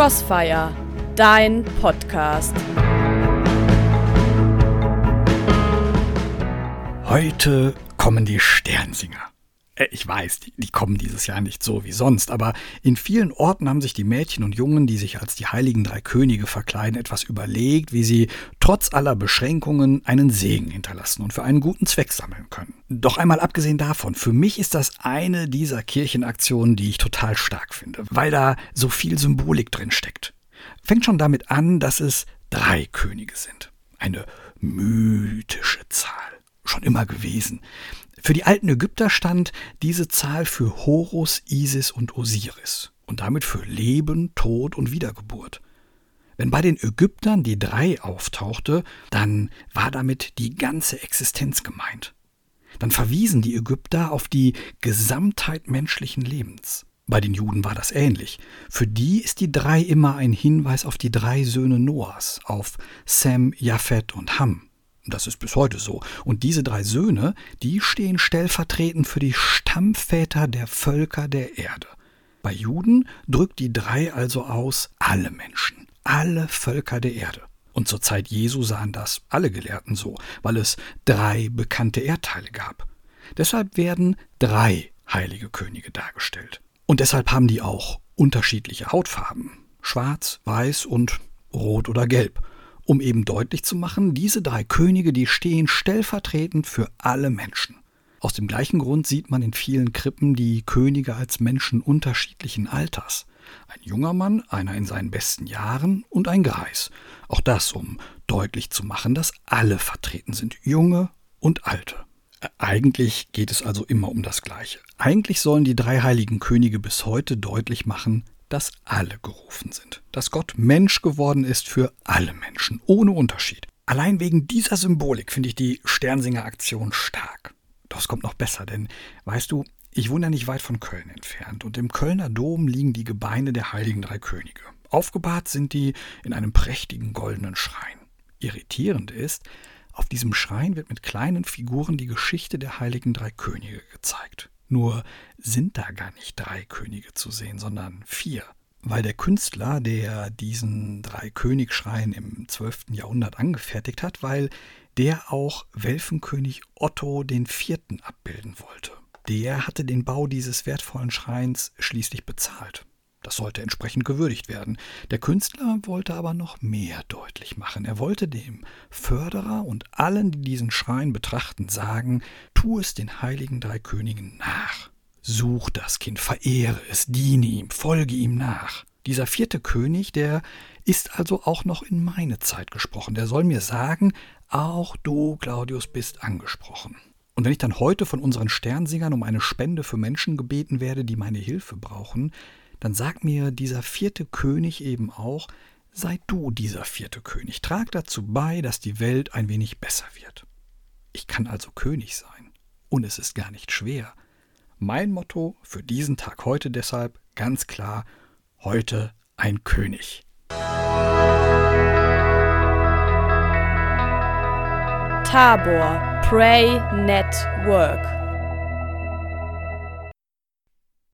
Crossfire, dein Podcast. Heute kommen die Sternsinger. Äh, ich weiß, die, die, kommen dieses Jahr nicht so wie sonst, aber in vielen Orten haben sich die Mädchen und Jungen, die sich als die heiligen drei Könige verkleiden, etwas überlegt, wie sie trotz aller Beschränkungen einen Segen hinterlassen und für einen guten Zweck sammeln können. Doch einmal abgesehen davon, für mich ist das eine dieser Kirchenaktionen, die ich total stark finde, weil da so viel Symbolik drin steckt. Fängt schon damit an, dass es drei Könige sind. Eine mythische Zahl. Schon immer gewesen. Für die alten Ägypter stand diese Zahl für Horus, Isis und Osiris und damit für Leben, Tod und Wiedergeburt. Wenn bei den Ägyptern die drei auftauchte, dann war damit die ganze Existenz gemeint. Dann verwiesen die Ägypter auf die Gesamtheit menschlichen Lebens. Bei den Juden war das ähnlich. Für die ist die drei immer ein Hinweis auf die drei Söhne Noahs, auf Sem, Japhet und Ham. Das ist bis heute so. Und diese drei Söhne, die stehen stellvertretend für die Stammväter der Völker der Erde. Bei Juden drückt die drei also aus alle Menschen, alle Völker der Erde. Und zur Zeit Jesu sahen das alle Gelehrten so, weil es drei bekannte Erdteile gab. Deshalb werden drei heilige Könige dargestellt. Und deshalb haben die auch unterschiedliche Hautfarben. Schwarz, weiß und rot oder gelb um eben deutlich zu machen, diese drei Könige, die stehen stellvertretend für alle Menschen. Aus dem gleichen Grund sieht man in vielen Krippen die Könige als Menschen unterschiedlichen Alters. Ein junger Mann, einer in seinen besten Jahren und ein Greis. Auch das, um deutlich zu machen, dass alle vertreten sind, junge und alte. Eigentlich geht es also immer um das Gleiche. Eigentlich sollen die drei heiligen Könige bis heute deutlich machen, dass alle gerufen sind, dass Gott Mensch geworden ist für alle Menschen, ohne Unterschied. Allein wegen dieser Symbolik finde ich die Sternsinger-Aktion stark. Doch es kommt noch besser, denn weißt du, ich wohne ja nicht weit von Köln entfernt und im Kölner Dom liegen die Gebeine der heiligen drei Könige. Aufgebahrt sind die in einem prächtigen goldenen Schrein. Irritierend ist, auf diesem Schrein wird mit kleinen Figuren die Geschichte der heiligen drei Könige gezeigt. Nur sind da gar nicht drei Könige zu sehen, sondern vier. Weil der Künstler, der diesen Drei-König-Schrein im 12. Jahrhundert angefertigt hat, weil der auch Welfenkönig Otto IV. abbilden wollte. Der hatte den Bau dieses wertvollen Schreins schließlich bezahlt. Das sollte entsprechend gewürdigt werden. Der Künstler wollte aber noch mehr deutlich machen. Er wollte dem Förderer und allen, die diesen Schrein betrachten, sagen, tu es den heiligen drei Königen nach. Such das Kind, verehre es, diene ihm, folge ihm nach. Dieser vierte König, der ist also auch noch in meine Zeit gesprochen. Der soll mir sagen, auch du, Claudius, bist angesprochen. Und wenn ich dann heute von unseren Sternsingern um eine Spende für Menschen gebeten werde, die meine Hilfe brauchen, dann sagt mir dieser vierte König eben auch, sei du dieser vierte König, trag dazu bei, dass die Welt ein wenig besser wird. Ich kann also König sein. Und es ist gar nicht schwer. Mein Motto für diesen Tag heute deshalb ganz klar, heute ein König. Tabor Pray Network